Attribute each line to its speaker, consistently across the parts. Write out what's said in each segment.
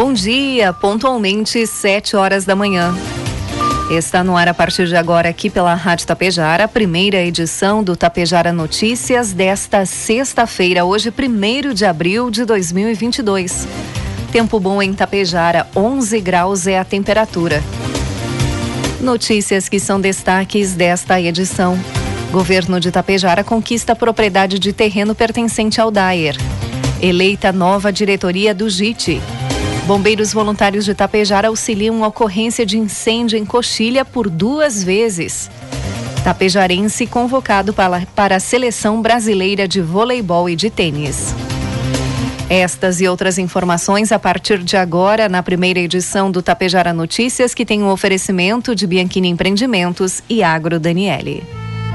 Speaker 1: Bom dia, pontualmente 7 horas da manhã. Está no ar a partir de agora aqui pela Rádio Tapejara, a primeira edição do Tapejara Notícias desta sexta-feira, hoje 1 de abril de 2022. Tempo bom em Tapejara, 11 graus é a temperatura. Notícias que são destaques desta edição. Governo de Tapejara conquista propriedade de terreno pertencente ao Daer. Eleita nova diretoria do JIT. Bombeiros voluntários de Tapejara auxiliam ocorrência de incêndio em Coxilha por duas vezes. Tapejarense convocado para, para a seleção brasileira de voleibol e de tênis. Estas e outras informações a partir de agora na primeira edição do Tapejara Notícias, que tem um oferecimento de Bianchini Empreendimentos e Agro Daniele.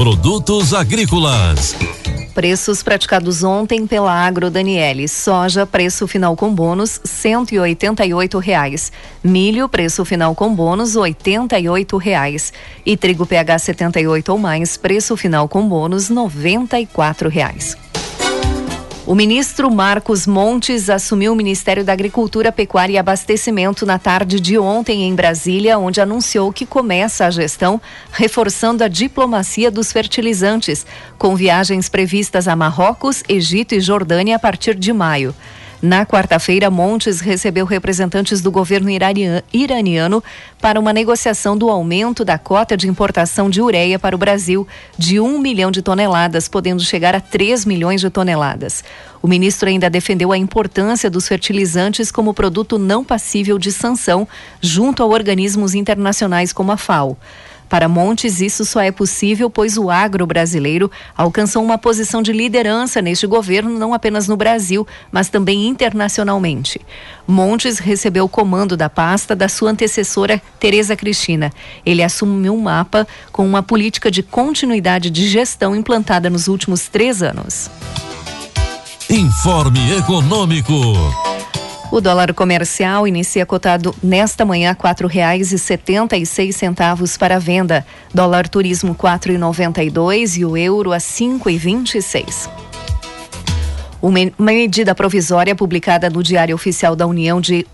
Speaker 2: Produtos agrícolas.
Speaker 1: Preços praticados ontem pela Agro Daniele. Soja, preço final com bônus, cento e reais. Milho, preço final com bônus, oitenta e reais. E trigo PH 78 ou mais, preço final com bônus, noventa e reais. O ministro Marcos Montes assumiu o Ministério da Agricultura, Pecuária e Abastecimento na tarde de ontem em Brasília, onde anunciou que começa a gestão reforçando a diplomacia dos fertilizantes, com viagens previstas a Marrocos, Egito e Jordânia a partir de maio. Na quarta-feira, Montes recebeu representantes do governo iraniano para uma negociação do aumento da cota de importação de ureia para o Brasil de 1 milhão de toneladas, podendo chegar a 3 milhões de toneladas. O ministro ainda defendeu a importância dos fertilizantes como produto não passível de sanção junto a organismos internacionais como a FAO. Para Montes, isso só é possível pois o agro brasileiro alcançou uma posição de liderança neste governo, não apenas no Brasil, mas também internacionalmente. Montes recebeu o comando da pasta da sua antecessora, Tereza Cristina. Ele assumiu um mapa com uma política de continuidade de gestão implantada nos últimos três anos.
Speaker 2: Informe Econômico.
Speaker 1: O dólar comercial inicia cotado nesta manhã quatro reais e setenta e seis centavos para venda. Dólar turismo quatro e noventa e dois e o euro a cinco e vinte e seis. Uma medida provisória publicada no Diário Oficial da União de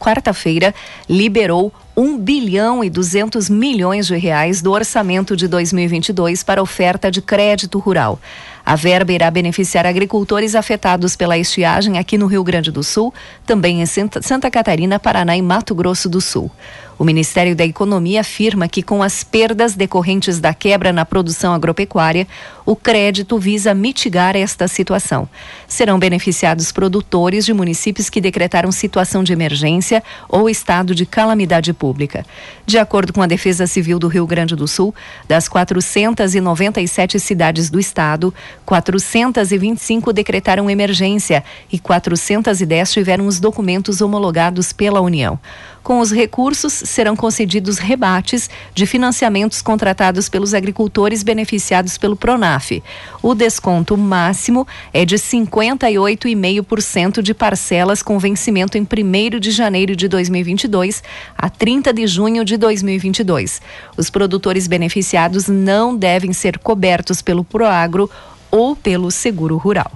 Speaker 1: quarta-feira liberou 1 bilhão e 200 milhões de reais do orçamento de 2022 para oferta de crédito rural. A verba irá beneficiar agricultores afetados pela estiagem aqui no Rio Grande do Sul, também em Santa Catarina, Paraná e Mato Grosso do Sul. O Ministério da Economia afirma que, com as perdas decorrentes da quebra na produção agropecuária, o crédito visa mitigar esta situação. Serão beneficiados produtores de municípios que decretaram situação de emergência ou estado de calamidade pública. De acordo com a Defesa Civil do Rio Grande do Sul, das 497 cidades do estado, 425 decretaram emergência e 410 tiveram os documentos homologados pela União. Com os recursos, serão concedidos rebates de financiamentos contratados pelos agricultores beneficiados pelo Pronaf. O desconto máximo é de 58,5% de parcelas com vencimento em 1 de janeiro de 2022 a 30 de junho de 2022. Os produtores beneficiados não devem ser cobertos pelo Proagro ou pelo Seguro Rural.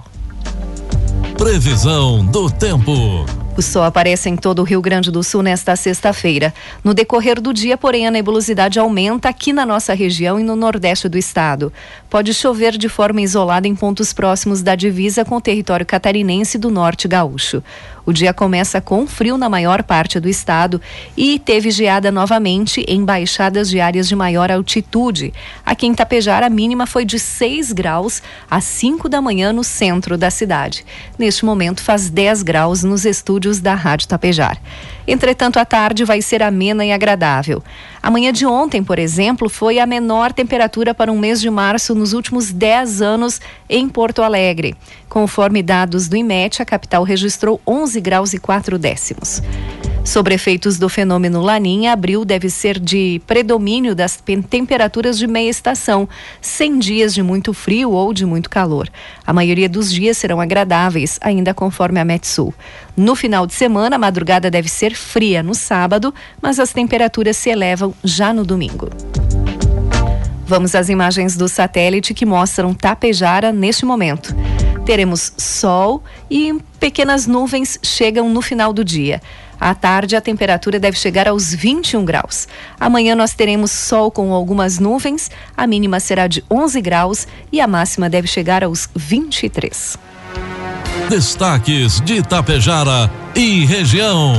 Speaker 2: Previsão do tempo.
Speaker 1: O sol aparece em todo o Rio Grande do Sul nesta sexta-feira. No decorrer do dia, porém, a nebulosidade aumenta aqui na nossa região e no nordeste do estado. Pode chover de forma isolada em pontos próximos da divisa com o território catarinense do norte gaúcho. O dia começa com frio na maior parte do estado e teve geada novamente em baixadas de áreas de maior altitude. Aqui em Tapejar, a mínima foi de 6 graus às 5 da manhã no centro da cidade. Neste momento, faz 10 graus nos estúdios da Rádio Tapejar. Entretanto, a tarde vai ser amena e agradável. A manhã de ontem, por exemplo, foi a menor temperatura para um mês de março nos últimos 10 anos em Porto Alegre. Conforme dados do IMET, a capital registrou 11 graus e 4 décimos. Sobre efeitos do fenômeno Laninha, abril deve ser de predomínio das temperaturas de meia estação, sem dias de muito frio ou de muito calor. A maioria dos dias serão agradáveis, ainda conforme a Metsul. No final de semana, a madrugada deve ser fria no sábado, mas as temperaturas se elevam já no domingo. Vamos às imagens do satélite que mostram Tapejara neste momento. Teremos sol e pequenas nuvens chegam no final do dia. À tarde, a temperatura deve chegar aos 21 graus. Amanhã nós teremos sol com algumas nuvens, a mínima será de 11 graus e a máxima deve chegar aos 23.
Speaker 2: Destaques de Itapejara e região.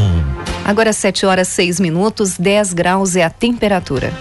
Speaker 1: Agora 7 horas 6 minutos, 10 graus é a temperatura.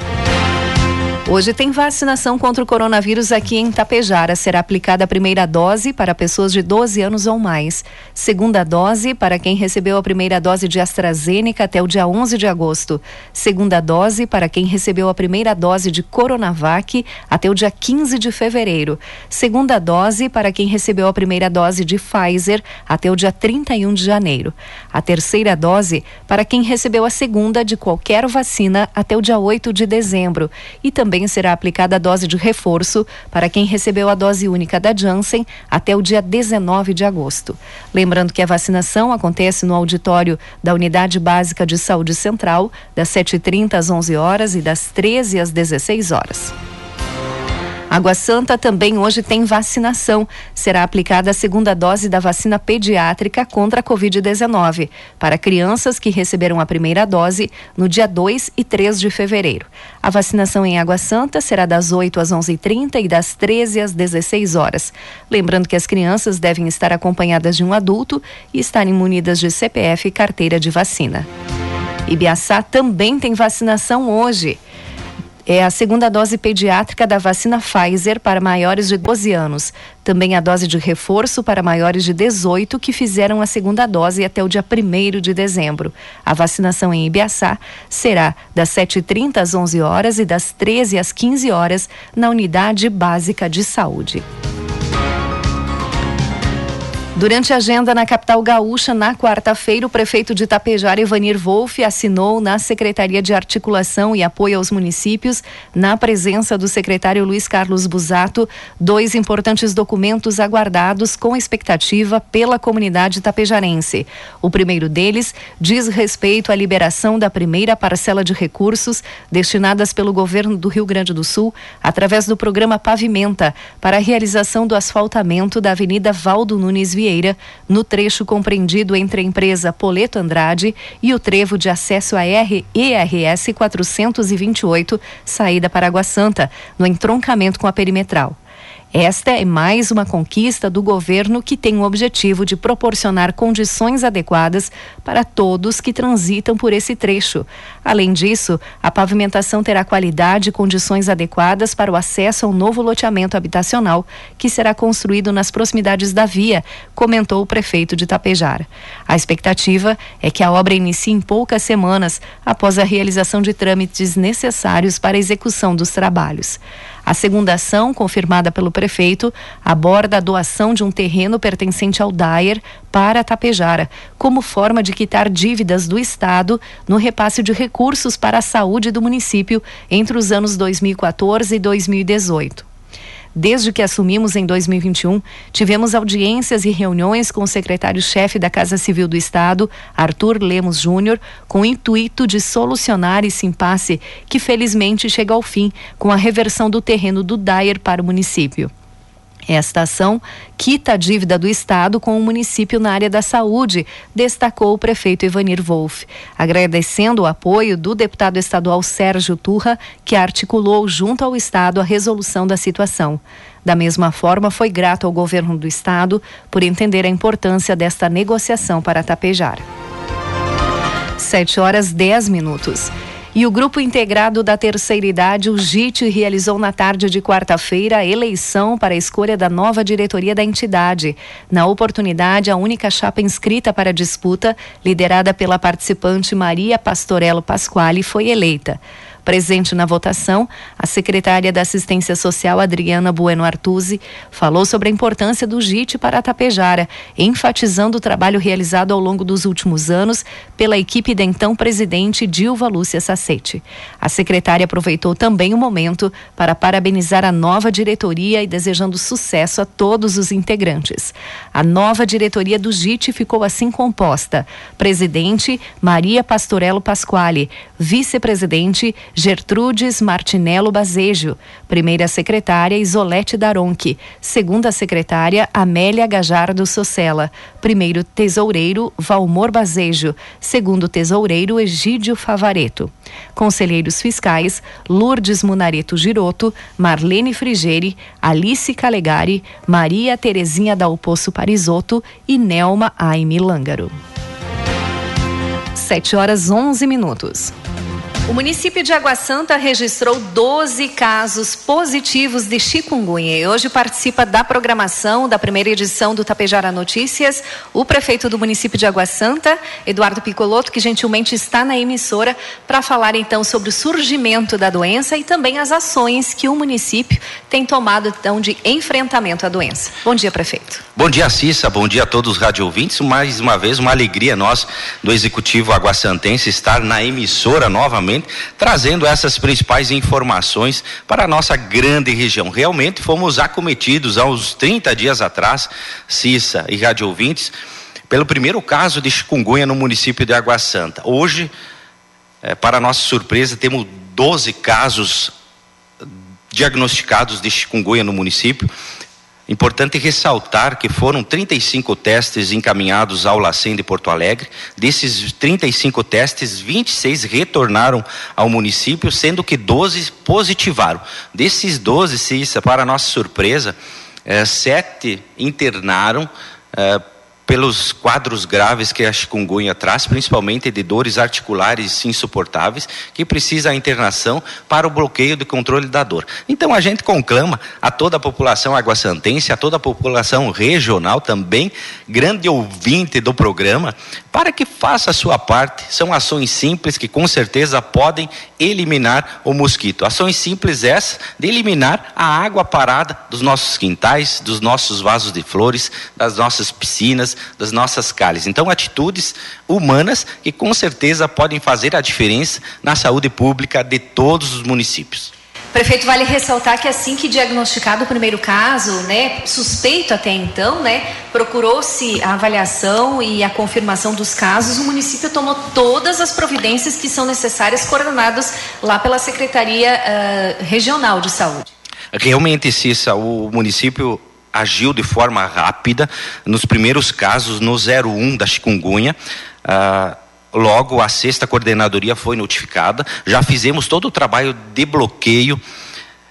Speaker 1: Hoje tem vacinação contra o coronavírus aqui em Tapejara. Será aplicada a primeira dose para pessoas de 12 anos ou mais. Segunda dose para quem recebeu a primeira dose de AstraZeneca até o dia 11 de agosto. Segunda dose para quem recebeu a primeira dose de Coronavac até o dia 15 de fevereiro. Segunda dose para quem recebeu a primeira dose de Pfizer até o dia 31 de janeiro. A terceira dose para quem recebeu a segunda de qualquer vacina até o dia 8 de dezembro. E também também será aplicada a dose de reforço para quem recebeu a dose única da Janssen até o dia 19 de agosto. Lembrando que a vacinação acontece no auditório da Unidade Básica de Saúde Central, das 7h30 às 11 horas e das 13 às 16 horas. Água Santa também hoje tem vacinação. Será aplicada a segunda dose da vacina pediátrica contra a Covid-19 para crianças que receberam a primeira dose no dia 2 e 3 de fevereiro. A vacinação em Água Santa será das 8 às 11h30 e das 13 às 16 horas. Lembrando que as crianças devem estar acompanhadas de um adulto e estarem munidas de CPF e carteira de vacina. Ibiaçá também tem vacinação hoje é a segunda dose pediátrica da vacina Pfizer para maiores de 12 anos. Também a dose de reforço para maiores de 18 que fizeram a segunda dose até o dia 1 de dezembro. A vacinação em Ibiaçá será das 7h30 às 11 horas e das 13 às 15 horas na Unidade Básica de Saúde. Durante a agenda na capital gaúcha, na quarta-feira, o prefeito de Itapejara, Ivanir Wolff, assinou na Secretaria de Articulação e Apoio aos Municípios, na presença do secretário Luiz Carlos Busato, dois importantes documentos aguardados com expectativa pela comunidade tapejarense. O primeiro deles diz respeito à liberação da primeira parcela de recursos destinadas pelo governo do Rio Grande do Sul através do programa Pavimenta para a realização do asfaltamento da Avenida Valdo Nunes Vieira No trecho compreendido entre a empresa Poleto Andrade e o trevo de acesso a R ERS 428, saída para Água Santa, no entroncamento com a perimetral. Esta é mais uma conquista do governo que tem o objetivo de proporcionar condições adequadas para todos que transitam por esse trecho. Além disso, a pavimentação terá qualidade e condições adequadas para o acesso ao novo loteamento habitacional que será construído nas proximidades da via, comentou o prefeito de Tapejar. A expectativa é que a obra inicie em poucas semanas após a realização de trâmites necessários para a execução dos trabalhos. A segunda ação, confirmada pelo prefeito, aborda a doação de um terreno pertencente ao Dyer para Tapejara, como forma de quitar dívidas do Estado no repasse de recursos para a saúde do município entre os anos 2014 e 2018. Desde que assumimos em 2021, tivemos audiências e reuniões com o secretário-chefe da Casa Civil do Estado, Arthur Lemos Júnior, com o intuito de solucionar esse impasse que felizmente chega ao fim com a reversão do terreno do Dyer para o município. Esta ação quita a dívida do Estado com o município na área da saúde, destacou o prefeito Ivanir Wolff, agradecendo o apoio do deputado estadual Sérgio Turra, que articulou junto ao Estado a resolução da situação. Da mesma forma, foi grato ao governo do Estado por entender a importância desta negociação para Tapejar. 7 horas 10 minutos. E o Grupo Integrado da Terceira Idade, o GIT, realizou na tarde de quarta-feira a eleição para a escolha da nova diretoria da entidade. Na oportunidade, a única chapa inscrita para a disputa, liderada pela participante Maria Pastorello Pasquale, foi eleita. Presente na votação, a secretária da Assistência Social, Adriana Bueno Artuzzi, falou sobre a importância do JIT para a Tapejara, enfatizando o trabalho realizado ao longo dos últimos anos pela equipe da então presidente Dilva Lúcia Sacete. A secretária aproveitou também o momento para parabenizar a nova diretoria e desejando sucesso a todos os integrantes. A nova diretoria do JIT ficou assim composta: presidente Maria Pastorello Pasquale, vice-presidente Gertrudes Martinello Bazejo, primeira secretária Isolete Daronque, segunda secretária Amélia Gajardo Socella, primeiro tesoureiro Valmor Bazejo, segundo tesoureiro Egídio Favareto. Conselheiros fiscais Lourdes Munareto Giroto, Marlene Frigeri, Alice Calegari, Maria Terezinha Dalpoço Parisotto e Nelma Aime Lângaro. 7 horas 11 minutos. O município de Água Santa registrou 12 casos positivos de chikungunya e hoje participa da programação da primeira edição do Tapejara Notícias o prefeito do município de Água Santa, Eduardo Picoloto, que gentilmente está na emissora para falar então sobre o surgimento da doença e também as ações que o município tem tomado então de enfrentamento à doença. Bom dia, prefeito.
Speaker 3: Bom dia, Cissa. Bom dia a todos os radio ouvintes. Mais uma vez, uma alegria nós do Executivo Aguaçantense estar na emissora novamente trazendo essas principais informações para a nossa grande região. Realmente fomos acometidos há uns 30 dias atrás, Cissa e rádio ouvintes, pelo primeiro caso de chikungunya no município de Água Santa. Hoje, é, para nossa surpresa, temos 12 casos diagnosticados de chikungunya no município. Importante ressaltar que foram 35 testes encaminhados ao LACEN de Porto Alegre. Desses 35 testes, 26 retornaram ao município, sendo que 12 positivaram. Desses 12, Cissa, para nossa surpresa, eh, sete internaram eh, pelos quadros graves que a chikungunya traz, principalmente de dores articulares insuportáveis, que precisa a internação para o bloqueio do controle da dor. Então a gente conclama a toda a população aguaçantense, a toda a população regional também, grande ouvinte do programa, para que faça a sua parte. São ações simples que com certeza podem eliminar o mosquito. Ações simples essas de eliminar a água parada dos nossos quintais, dos nossos vasos de flores, das nossas piscinas, das nossas calhes. Então, atitudes humanas que com certeza podem fazer a diferença na saúde pública de todos os municípios.
Speaker 1: Prefeito, vale ressaltar que assim que diagnosticado o primeiro caso, né, suspeito até então, né, procurou-se a avaliação e a confirmação dos casos, o município tomou todas as providências que são necessárias, coordenadas lá pela Secretaria uh, Regional de Saúde.
Speaker 3: Realmente, Cissa, o município agiu de forma rápida nos primeiros casos no 01 da chikungunya. Ah, logo, a sexta coordenadoria foi notificada. Já fizemos todo o trabalho de bloqueio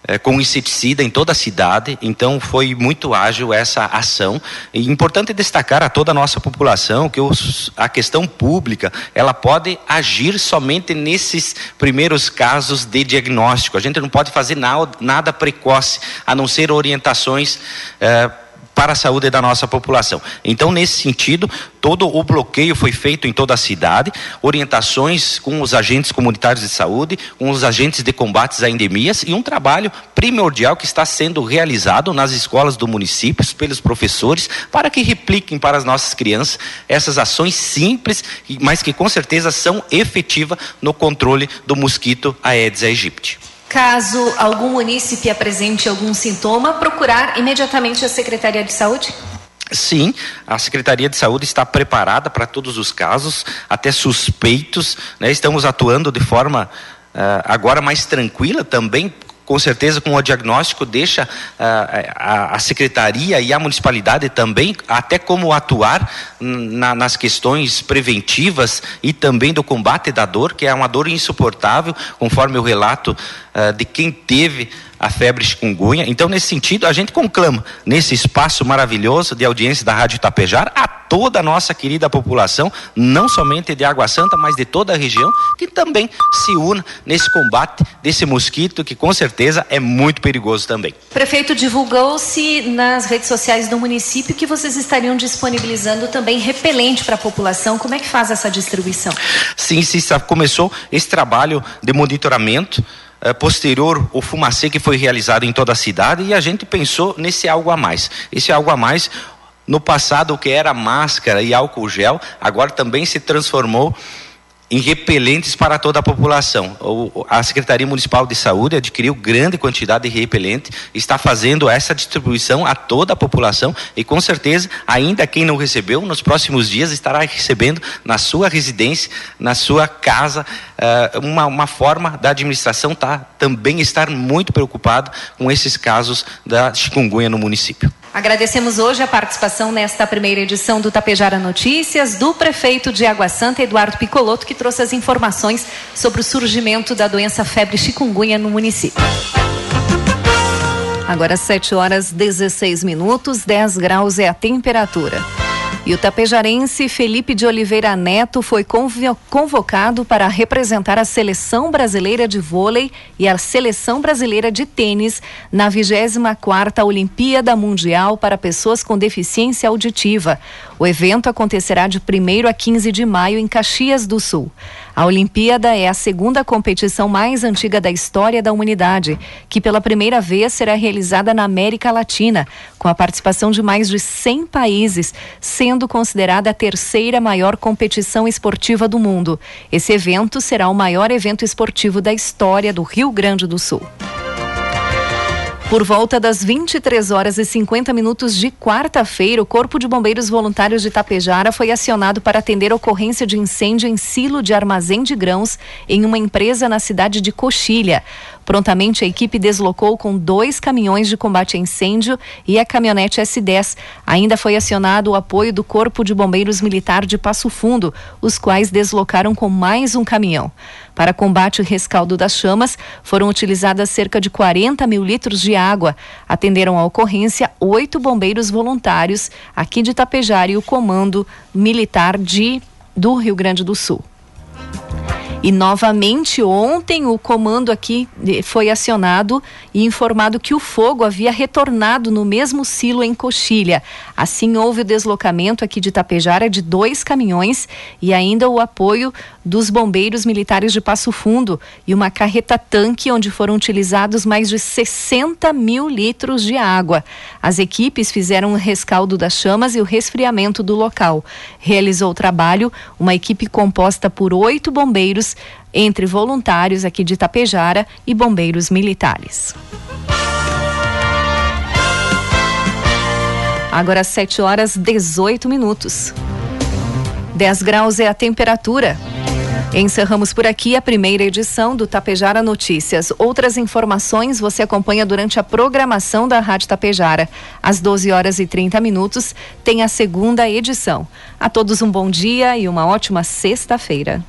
Speaker 3: é, com inseticida em toda a cidade, então foi muito ágil essa ação. E importante destacar a toda a nossa população que os, a questão pública ela pode agir somente nesses primeiros casos de diagnóstico. A gente não pode fazer nada, nada precoce, a não ser orientações. É, para a saúde da nossa população. Então, nesse sentido, todo o bloqueio foi feito em toda a cidade, orientações com os agentes comunitários de saúde, com os agentes de combates a endemias e um trabalho primordial que está sendo realizado nas escolas do município pelos professores para que repliquem para as nossas crianças essas ações simples, mas que com certeza são efetivas no controle do mosquito Aedes aegypti.
Speaker 1: Caso algum munícipe apresente algum sintoma, procurar imediatamente a Secretaria de Saúde?
Speaker 3: Sim, a Secretaria de Saúde está preparada para todos os casos, até suspeitos. Né? Estamos atuando de forma uh, agora mais tranquila também, com certeza com o diagnóstico deixa uh, a, a, secretaria e a municipalidade também até como atuar na, nas questões preventivas e também do combate da dor que é uma dor insuportável conforme o relato uh, de quem teve a febre chikungunya. Então, nesse sentido, a gente conclama, nesse espaço maravilhoso de audiência da Rádio Tapejar, a toda a nossa querida população, não somente de Água Santa, mas de toda a região, que também se una nesse combate desse mosquito, que com certeza é muito perigoso também.
Speaker 1: Prefeito, divulgou-se nas redes sociais do município que vocês estariam disponibilizando também repelente para a população. Como é que faz essa distribuição?
Speaker 3: Sim, sim, começou esse trabalho de monitoramento eh, posterior o fumacê que foi realizado em toda a cidade e a gente pensou nesse algo a mais. Esse algo a mais, no passado, o que era máscara e álcool gel, agora também se transformou em repelentes para toda a população. A Secretaria Municipal de Saúde adquiriu grande quantidade de repelente, está fazendo essa distribuição a toda a população e com certeza, ainda quem não recebeu, nos próximos dias estará recebendo na sua residência, na sua casa, eh, uma, uma forma da administração tá, também estar muito preocupado com esses casos da chikungunya no município.
Speaker 1: Agradecemos hoje a participação nesta primeira edição do Tapejara Notícias do prefeito de Água Santa, Eduardo Picoloto, que trouxe as informações sobre o surgimento da doença febre chikungunya no município. Agora 7 horas 16 minutos, 10 graus é a temperatura. E o tapejarense Felipe de Oliveira Neto foi convocado para representar a seleção brasileira de vôlei e a seleção brasileira de tênis na 24ª Olimpíada Mundial para pessoas com deficiência auditiva. O evento acontecerá de 1 a 15 de maio em Caxias do Sul. A Olimpíada é a segunda competição mais antiga da história da humanidade, que pela primeira vez será realizada na América Latina, com a participação de mais de 100 países, sendo considerada a terceira maior competição esportiva do mundo. Esse evento será o maior evento esportivo da história do Rio Grande do Sul. Por volta das 23 horas e 50 minutos de quarta-feira, o Corpo de Bombeiros Voluntários de Tapejara foi acionado para atender ocorrência de incêndio em silo de armazém de grãos em uma empresa na cidade de Coxilha. Prontamente, a equipe deslocou com dois caminhões de combate a incêndio e a caminhonete S10. Ainda foi acionado o apoio do Corpo de Bombeiros Militar de Passo Fundo, os quais deslocaram com mais um caminhão. Para combate e rescaldo das chamas, foram utilizadas cerca de 40 mil litros de água. Atenderam a ocorrência oito bombeiros voluntários aqui de Tapejara e o Comando Militar de, do Rio Grande do Sul. E novamente ontem o comando aqui eh, foi acionado e informado que o fogo havia retornado no mesmo silo em Coxilha. Assim houve o deslocamento aqui de Tapejara de dois caminhões e ainda o apoio dos bombeiros militares de Passo Fundo e uma carreta tanque onde foram utilizados mais de 60 mil litros de água. As equipes fizeram o rescaldo das chamas e o resfriamento do local. Realizou o trabalho uma equipe composta por oito bombeiros entre voluntários aqui de Tapejara e bombeiros militares. Agora 7 horas 18 minutos. 10 graus é a temperatura. Encerramos por aqui a primeira edição do Tapejara Notícias. Outras informações você acompanha durante a programação da Rádio Tapejara. Às 12 horas e 30 minutos tem a segunda edição. A todos um bom dia e uma ótima sexta-feira.